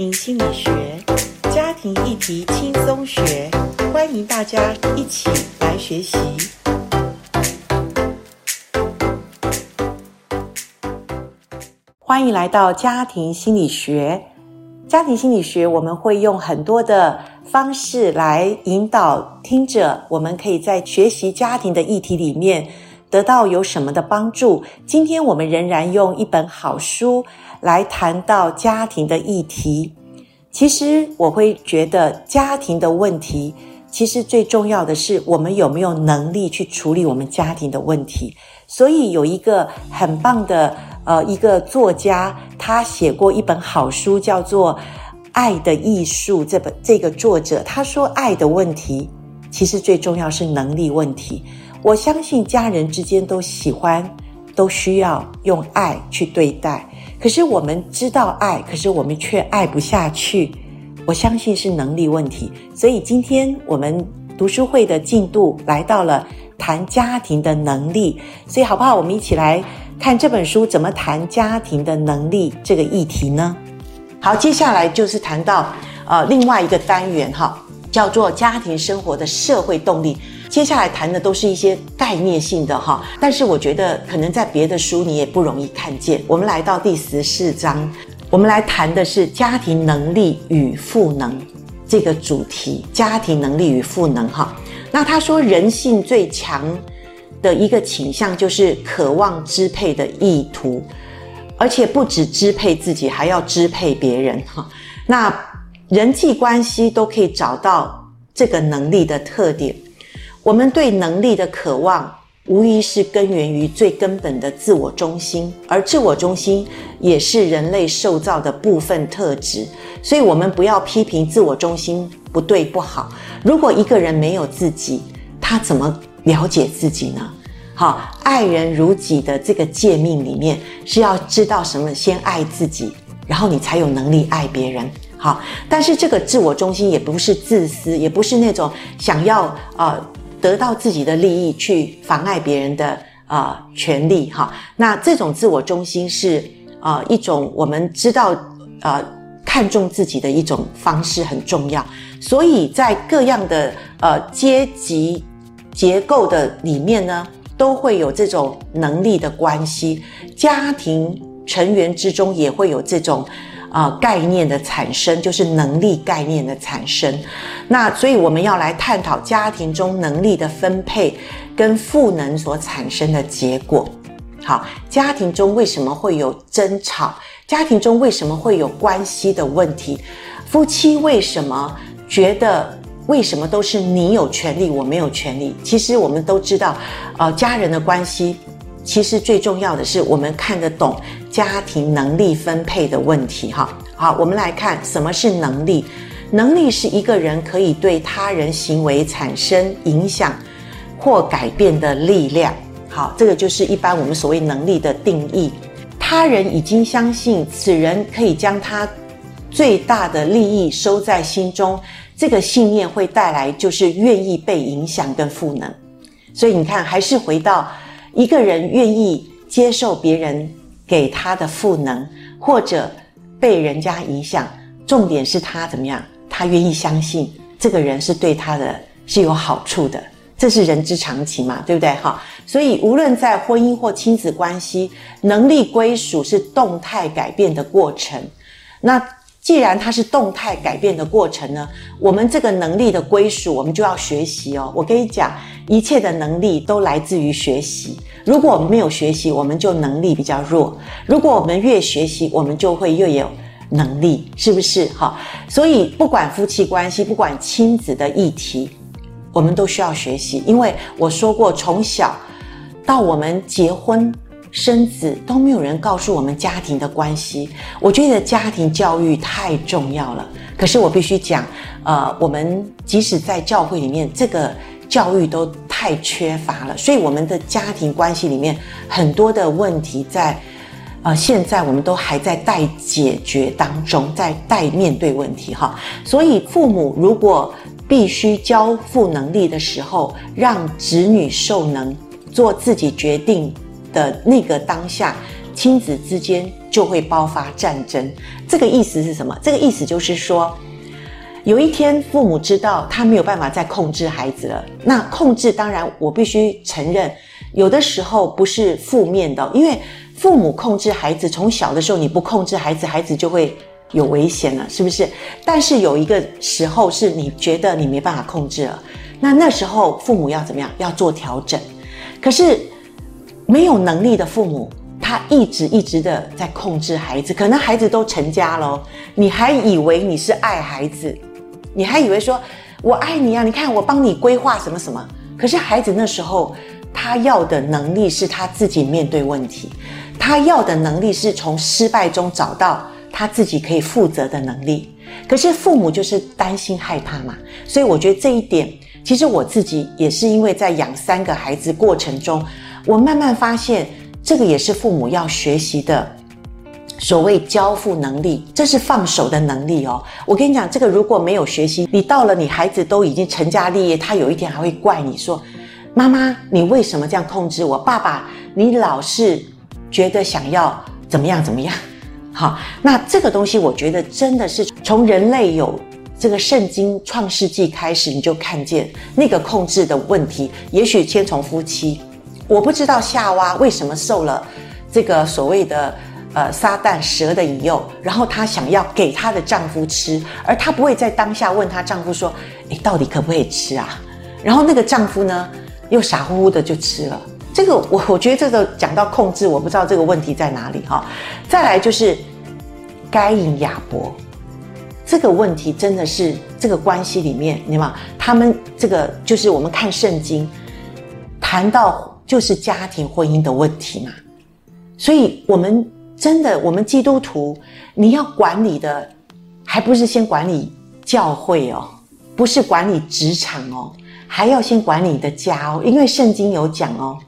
心理学，家庭议题轻松学，欢迎大家一起来学习。欢迎来到家庭心理学。家庭心理学，我们会用很多的方式来引导听者，我们可以在学习家庭的议题里面得到有什么的帮助。今天我们仍然用一本好书来谈到家庭的议题。其实我会觉得家庭的问题，其实最重要的是我们有没有能力去处理我们家庭的问题。所以有一个很棒的呃一个作家，他写过一本好书，叫做《爱的艺术》。这本这个作者他说，爱的问题其实最重要是能力问题。我相信家人之间都喜欢，都需要用爱去对待。可是我们知道爱，可是我们却爱不下去。我相信是能力问题。所以今天我们读书会的进度来到了谈家庭的能力。所以好不好？我们一起来看这本书怎么谈家庭的能力这个议题呢？好，接下来就是谈到呃另外一个单元哈，叫做家庭生活的社会动力。接下来谈的都是一些概念性的哈，但是我觉得可能在别的书你也不容易看见。我们来到第十四章，我们来谈的是家庭能力与赋能这个主题。家庭能力与赋能哈，那他说人性最强的一个倾向就是渴望支配的意图，而且不止支配自己，还要支配别人哈。那人际关系都可以找到这个能力的特点。我们对能力的渴望，无疑是根源于最根本的自我中心，而自我中心也是人类受造的部分特质。所以，我们不要批评自我中心不对不好。如果一个人没有自己，他怎么了解自己呢？好，爱人如己的这个诫命里面是要知道什么？先爱自己，然后你才有能力爱别人。好，但是这个自我中心也不是自私，也不是那种想要啊。呃得到自己的利益去妨碍别人的啊、呃、权利哈，那这种自我中心是啊、呃、一种我们知道啊、呃、看重自己的一种方式很重要，所以在各样的呃阶级结构的里面呢，都会有这种能力的关系，家庭成员之中也会有这种。啊、概念的产生就是能力概念的产生。那所以我们要来探讨家庭中能力的分配跟赋能所产生的结果。好，家庭中为什么会有争吵？家庭中为什么会有关系的问题？夫妻为什么觉得为什么都是你有权利，我没有权利？其实我们都知道，呃，家人的关系。其实最重要的是，我们看得懂家庭能力分配的问题。哈，好，我们来看什么是能力。能力是一个人可以对他人行为产生影响或改变的力量。好，这个就是一般我们所谓能力的定义。他人已经相信此人可以将他最大的利益收在心中，这个信念会带来就是愿意被影响跟赋能。所以你看，还是回到。一个人愿意接受别人给他的赋能，或者被人家影响，重点是他怎么样？他愿意相信这个人是对他的是有好处的，这是人之常情嘛，对不对？哈，所以无论在婚姻或亲子关系，能力归属是动态改变的过程。那既然它是动态改变的过程呢，我们这个能力的归属，我们就要学习哦。我跟你讲，一切的能力都来自于学习。如果我们没有学习，我们就能力比较弱；如果我们越学习，我们就会越有能力，是不是？好，所以不管夫妻关系，不管亲子的议题，我们都需要学习。因为我说过，从小到我们结婚。生子都没有人告诉我们家庭的关系，我觉得家庭教育太重要了。可是我必须讲，呃，我们即使在教会里面，这个教育都太缺乏了。所以我们的家庭关系里面很多的问题在，呃，现在我们都还在待解决当中，在待面对问题哈。所以父母如果必须交付能力的时候，让子女受能，做自己决定的那个当下，亲子之间就会爆发战争。这个意思是什么？这个意思就是说，有一天父母知道他没有办法再控制孩子了。那控制，当然我必须承认，有的时候不是负面的，因为父母控制孩子，从小的时候你不控制孩子，孩子就会有危险了，是不是？但是有一个时候是你觉得你没办法控制了，那那时候父母要怎么样？要做调整。可是没有能力的父母，他一直一直的在控制孩子，可能孩子都成家了，你还以为你是爱孩子，你还以为说我爱你啊，你看我帮你规划什么什么。可是孩子那时候他要的能力是他自己面对问题，他要的能力是从失败中找到。他自己可以负责的能力，可是父母就是担心害怕嘛，所以我觉得这一点，其实我自己也是因为在养三个孩子过程中，我慢慢发现，这个也是父母要学习的所谓交付能力，这是放手的能力哦。我跟你讲，这个如果没有学习，你到了你孩子都已经成家立业，他有一天还会怪你说：“妈妈，你为什么这样控制我？爸爸，你老是觉得想要怎么样怎么样。”好，那这个东西我觉得真的是从人类有这个圣经创世纪开始，你就看见那个控制的问题。也许先从夫妻，我不知道夏娃为什么受了这个所谓的呃撒旦蛇的引诱，然后她想要给她的丈夫吃，而她不会在当下问她丈夫说：“你到底可不可以吃啊？”然后那个丈夫呢，又傻乎乎的就吃了。这个我我觉得这个讲到控制，我不知道这个问题在哪里哈。再来就是该隐亚伯这个问题，真的是这个关系里面，你知道吗？他们这个就是我们看圣经谈到就是家庭婚姻的问题嘛。所以我们真的，我们基督徒，你要管理的还不是先管理教会哦，不是管理职场哦，还要先管理你的家哦，因为圣经有讲哦。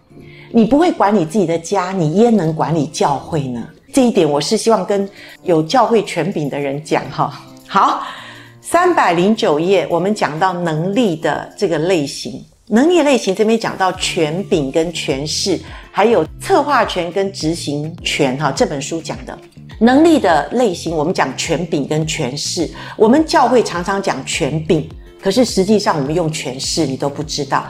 你不会管理自己的家，你焉能管理教会呢？这一点我是希望跟有教会权柄的人讲哈。好，三百零九页，我们讲到能力的这个类型，能力类型这边讲到权柄跟权势，还有策划权跟执行权哈。这本书讲的能力的类型，我们讲权柄跟权势。我们教会常常讲权柄，可是实际上我们用权势，你都不知道，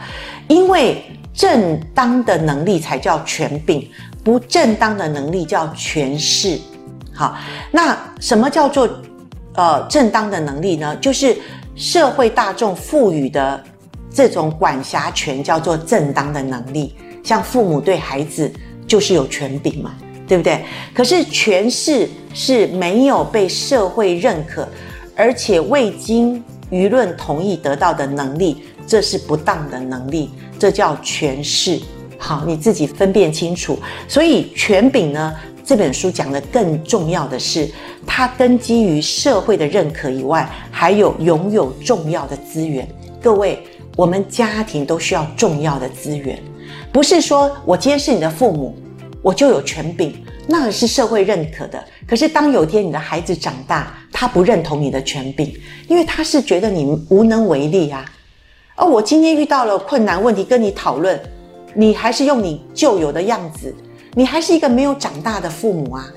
因为。正当的能力才叫权柄，不正当的能力叫权势。好，那什么叫做呃正当的能力呢？就是社会大众赋予的这种管辖权叫做正当的能力。像父母对孩子就是有权柄嘛，对不对？可是权势是没有被社会认可，而且未经舆论同意得到的能力，这是不当的能力。这叫权势，好，你自己分辨清楚。所以权柄呢，这本书讲的更重要的是，它根基于社会的认可以外，还有拥有重要的资源。各位，我们家庭都需要重要的资源，不是说我今天是你的父母，我就有权柄，那是社会认可的。可是当有天你的孩子长大，他不认同你的权柄，因为他是觉得你无能为力啊。而我今天遇到了困难问题，跟你讨论，你还是用你旧有的样子，你还是一个没有长大的父母啊！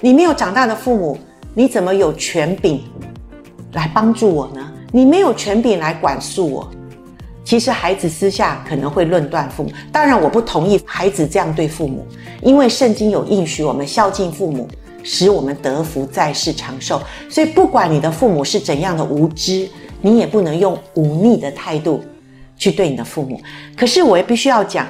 你没有长大的父母，你怎么有权柄来帮助我呢？你没有权柄来管束我。其实孩子私下可能会论断父母，当然我不同意孩子这样对父母，因为圣经有应许我们孝敬父母，使我们得福在世长寿。所以不管你的父母是怎样的无知。你也不能用忤逆的态度去对你的父母。可是我也必须要讲，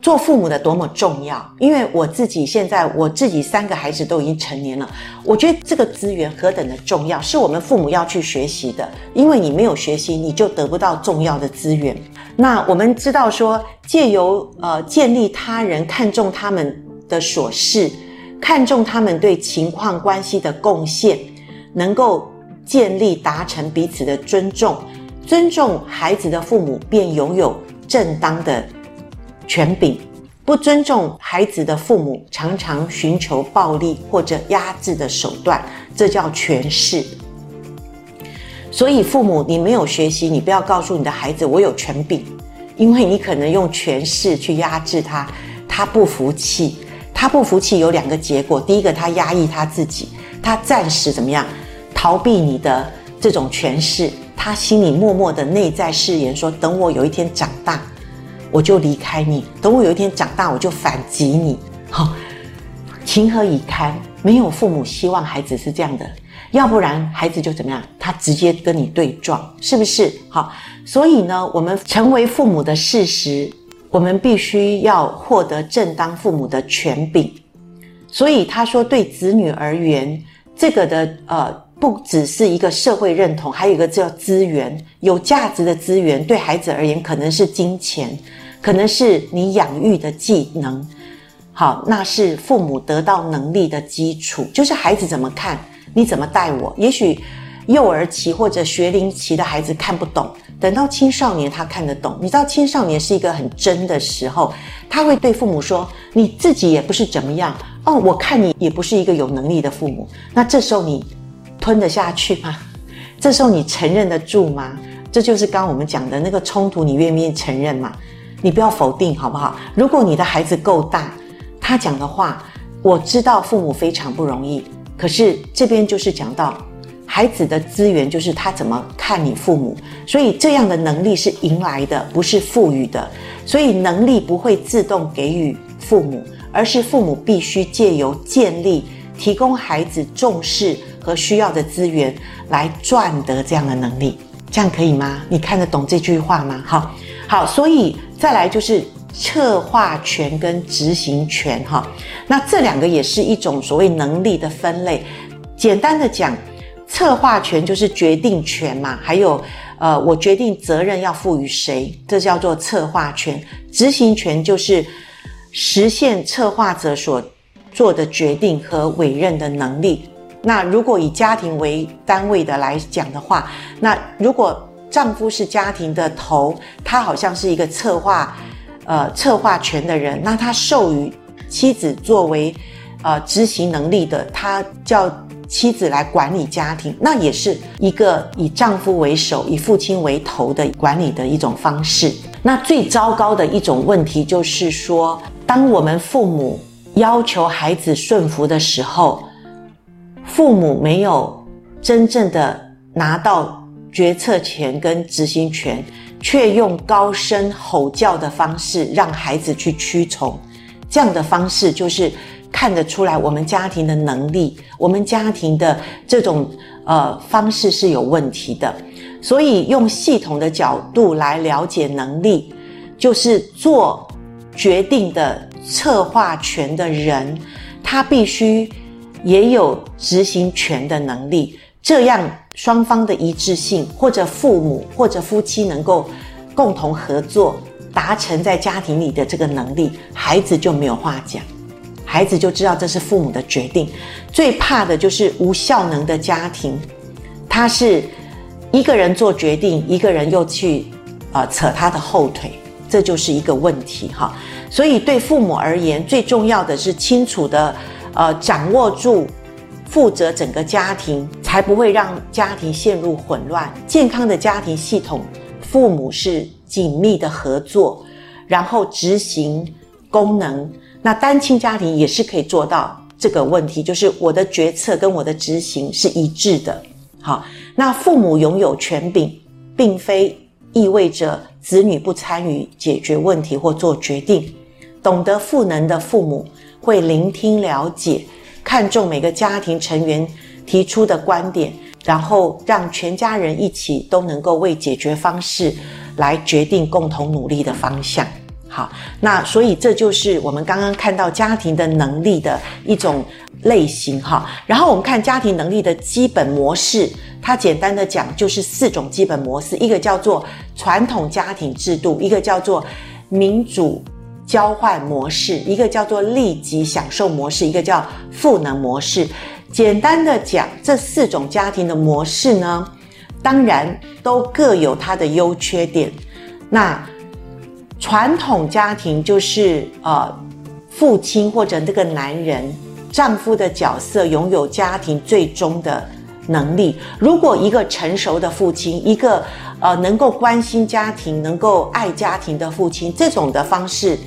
做父母的多么重要。因为我自己现在，我自己三个孩子都已经成年了，我觉得这个资源何等的重要，是我们父母要去学习的。因为你没有学习，你就得不到重要的资源。那我们知道说，借由呃建立他人，看重他们的琐事，看重他们对情况关系的贡献，能够。建立达成彼此的尊重，尊重孩子的父母便拥有正当的权柄；不尊重孩子的父母，常常寻求暴力或者压制的手段，这叫权势。所以，父母你没有学习，你不要告诉你的孩子我有权柄，因为你可能用权势去压制他，他不服气。他不服气有两个结果，第一个他压抑他自己，他暂时怎么样逃避你的这种权势，他心里默默的内在誓言说，等我有一天长大，我就离开你；等我有一天长大，我就反击你。好、情何以堪？没有父母希望孩子是这样的。要不然孩子就怎么样？他直接跟你对撞，是不是？好，所以呢，我们成为父母的事实，我们必须要获得正当父母的权柄。所以他说，对子女而言，这个的呃，不只是一个社会认同，还有一个叫资源，有价值的资源。对孩子而言，可能是金钱，可能是你养育的技能。好，那是父母得到能力的基础，就是孩子怎么看。你怎么带我？也许幼儿期或者学龄期的孩子看不懂，等到青少年他看得懂。你知道青少年是一个很真的时候，他会对父母说：“你自己也不是怎么样哦，我看你也不是一个有能力的父母。”那这时候你吞得下去吗？这时候你承认得住吗？这就是刚我们讲的那个冲突，你愿不愿意承认嘛？你不要否定好不好？如果你的孩子够大，他讲的话，我知道父母非常不容易。可是这边就是讲到孩子的资源，就是他怎么看你父母，所以这样的能力是迎来的，不是赋予的。所以能力不会自动给予父母，而是父母必须借由建立、提供孩子重视和需要的资源来赚得这样的能力。这样可以吗？你看得懂这句话吗？好，好，所以再来就是。策划权跟执行权，哈，那这两个也是一种所谓能力的分类。简单的讲，策划权就是决定权嘛，还有，呃，我决定责任要赋予谁，这叫做策划权。执行权就是实现策划者所做的决定和委任的能力。那如果以家庭为单位的来讲的话，那如果丈夫是家庭的头，他好像是一个策划。呃，策划权的人，那他授予妻子作为呃执行能力的，他叫妻子来管理家庭，那也是一个以丈夫为首、以父亲为头的管理的一种方式。那最糟糕的一种问题就是说，当我们父母要求孩子顺服的时候，父母没有真正的拿到决策权跟执行权。却用高声吼叫的方式让孩子去屈从，这样的方式就是看得出来我们家庭的能力，我们家庭的这种呃方式是有问题的。所以用系统的角度来了解能力，就是做决定的策划权的人，他必须也有执行权的能力，这样。双方的一致性，或者父母或者夫妻能够共同合作，达成在家庭里的这个能力，孩子就没有话讲，孩子就知道这是父母的决定。最怕的就是无效能的家庭，他是一个人做决定，一个人又去呃扯他的后腿，这就是一个问题哈。所以对父母而言，最重要的是清楚的呃掌握住。负责整个家庭，才不会让家庭陷入混乱。健康的家庭系统，父母是紧密的合作，然后执行功能。那单亲家庭也是可以做到这个问题，就是我的决策跟我的执行是一致的。好，那父母拥有权柄，并非意味着子女不参与解决问题或做决定。懂得赋能的父母会聆听了解。看重每个家庭成员提出的观点，然后让全家人一起都能够为解决方式来决定共同努力的方向。好，那所以这就是我们刚刚看到家庭的能力的一种类型哈。然后我们看家庭能力的基本模式，它简单的讲就是四种基本模式，一个叫做传统家庭制度，一个叫做民主。交换模式，一个叫做立即享受模式，一个叫赋能模式。简单的讲，这四种家庭的模式呢，当然都各有它的优缺点。那传统家庭就是呃，父亲或者那个男人，丈夫的角色拥有家庭最终的能力。如果一个成熟的父亲，一个呃能够关心家庭、能够爱家庭的父亲，这种的方式。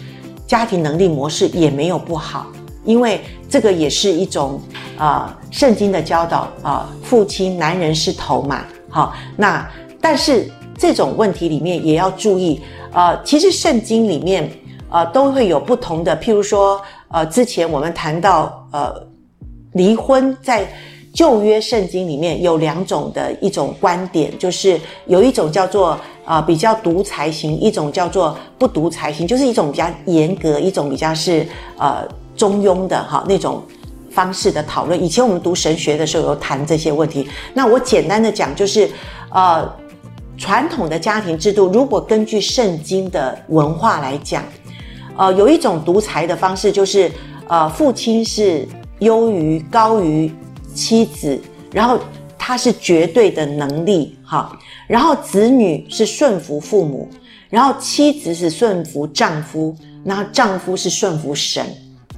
家庭能力模式也没有不好，因为这个也是一种啊，圣经的教导啊，父亲男人是头嘛，好，那但是这种问题里面也要注意，呃，其实圣经里面呃都会有不同的，譬如说呃，之前我们谈到呃离婚在。旧约圣经里面有两种的一种观点，就是有一种叫做啊、比较独裁型，一种叫做不独裁型，就是一种比较严格，一种比较是呃中庸的哈那种方式的讨论。以前我们读神学的时候有谈这些问题。那我简单的讲，就是呃传统的家庭制度，如果根据圣经的文化来讲，呃有一种独裁的方式，就是呃父亲是优于高于。妻子，然后他是绝对的能力，哈，然后子女是顺服父母，然后妻子是顺服丈夫，然后丈夫是顺服神，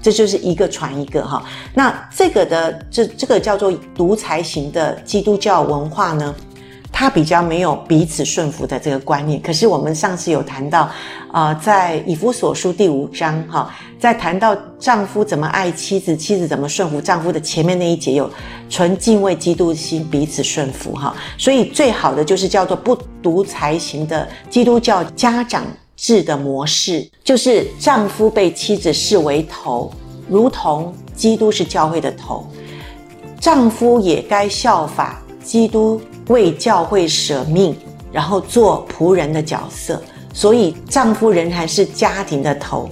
这就是一个传一个，哈。那这个的这这个叫做独裁型的基督教文化呢，他比较没有彼此顺服的这个观念。可是我们上次有谈到，呃，在以弗所书第五章，哈，在谈到丈夫怎么爱妻子，妻子怎么顺服丈夫的前面那一节有纯敬畏基督心，彼此顺服，哈。所以最好的就是叫做不独裁型的基督教家长制的模式，就是丈夫被妻子视为头，如同基督是教会的头，丈夫也该效法基督。为教会舍命，然后做仆人的角色，所以丈夫仍然是家庭的头，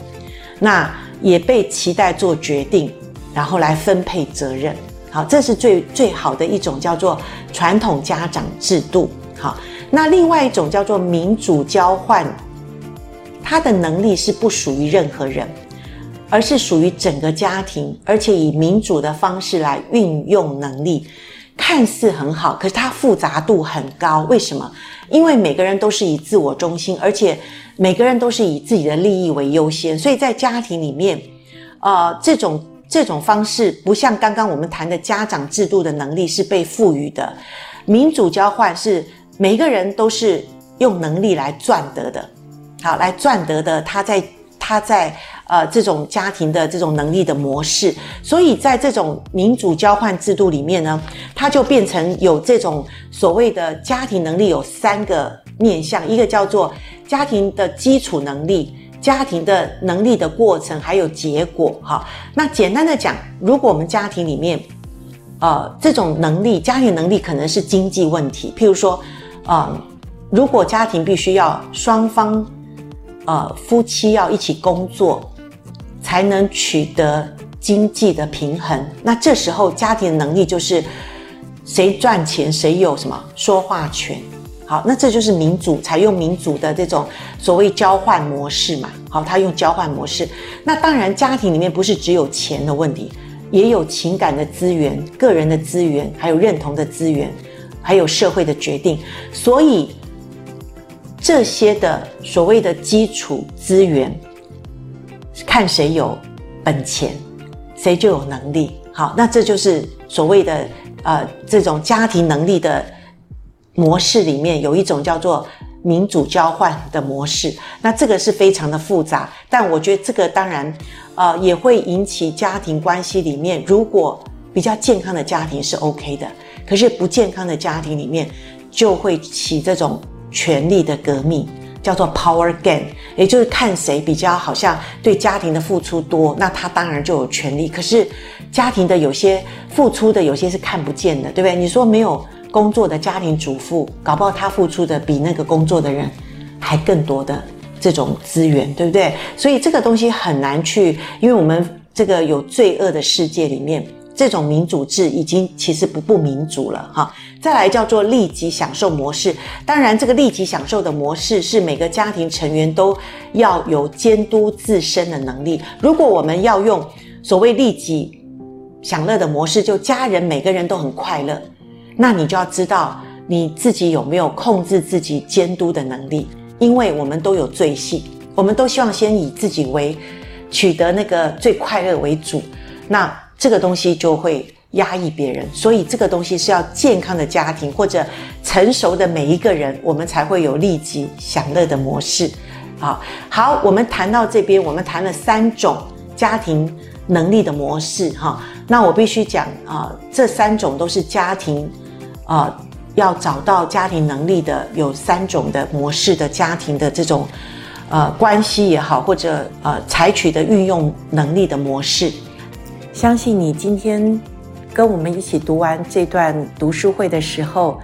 那也被期待做决定，然后来分配责任。好，这是最最好的一种叫做传统家长制度。好，那另外一种叫做民主交换，他的能力是不属于任何人，而是属于整个家庭，而且以民主的方式来运用能力。看似很好，可是它复杂度很高。为什么？因为每个人都是以自我中心，而且每个人都是以自己的利益为优先。所以在家庭里面，呃，这种这种方式不像刚刚我们谈的家长制度的能力是被赋予的，民主交换是每个人都是用能力来赚得的，好，来赚得的。他在他在。呃，这种家庭的这种能力的模式，所以在这种民主交换制度里面呢，它就变成有这种所谓的家庭能力有三个面向，一个叫做家庭的基础能力、家庭的能力的过程，还有结果。哈，那简单的讲，如果我们家庭里面，呃，这种能力，家庭能力可能是经济问题，譬如说，呃，如果家庭必须要双方，呃，夫妻要一起工作。才能取得经济的平衡。那这时候家庭的能力就是谁赚钱谁有什么说话权。好，那这就是民主，采用民主的这种所谓交换模式嘛。好，他用交换模式。那当然，家庭里面不是只有钱的问题，也有情感的资源、个人的资源，还有认同的资源，还有社会的决定。所以这些的所谓的基础资源。看谁有本钱，谁就有能力。好，那这就是所谓的呃这种家庭能力的模式里面有一种叫做民主交换的模式。那这个是非常的复杂，但我觉得这个当然呃也会引起家庭关系里面，如果比较健康的家庭是 OK 的，可是不健康的家庭里面就会起这种权力的革命。叫做 power game，也就是看谁比较好像对家庭的付出多，那他当然就有权利。可是家庭的有些付出的有些是看不见的，对不对？你说没有工作的家庭主妇，搞不好他付出的比那个工作的人还更多的这种资源，对不对？所以这个东西很难去，因为我们这个有罪恶的世界里面。这种民主制已经其实不不民主了哈，再来叫做立即享受模式。当然，这个立即享受的模式是每个家庭成员都要有监督自身的能力。如果我们要用所谓立即享乐的模式，就家人每个人都很快乐，那你就要知道你自己有没有控制自己监督的能力，因为我们都有罪性，我们都希望先以自己为取得那个最快乐为主，那。这个东西就会压抑别人，所以这个东西是要健康的家庭或者成熟的每一个人，我们才会有利己享乐的模式。好，好，我们谈到这边，我们谈了三种家庭能力的模式哈。那我必须讲啊，这三种都是家庭啊要找到家庭能力的有三种的模式的家庭的这种呃关系也好，或者呃采取的运用能力的模式。相信你今天跟我们一起读完这段读书会的时候，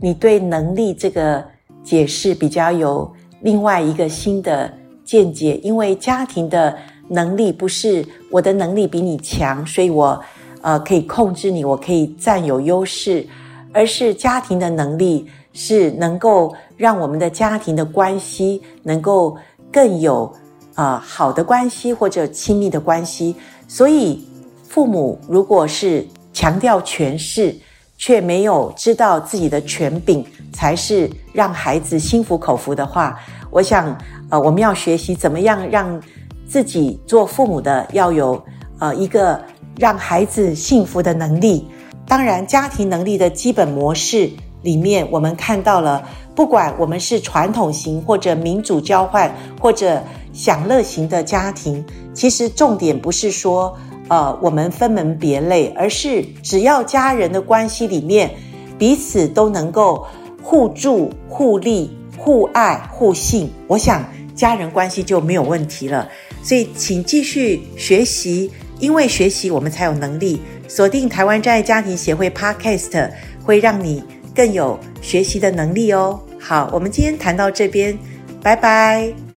你对能力这个解释比较有另外一个新的见解，因为家庭的能力不是我的能力比你强，所以我呃可以控制你，我可以占有优势，而是家庭的能力是能够让我们的家庭的关系能够更有呃好的关系或者亲密的关系。所以父母如果是强调权势，却没有知道自己的权柄才是让孩子心服口服的话，我想，呃，我们要学习怎么样让自己做父母的要有呃一个让孩子幸福的能力。当然，家庭能力的基本模式里面，我们看到了，不管我们是传统型或者民主交换或者享乐型的家庭，其实重点不是说。呃，我们分门别类，而是只要家人的关系里面彼此都能够互助、互利、互爱、互信，我想家人关系就没有问题了。所以，请继续学习，因为学习我们才有能力。锁定台湾真爱家庭协会 Podcast，会让你更有学习的能力哦。好，我们今天谈到这边，拜拜。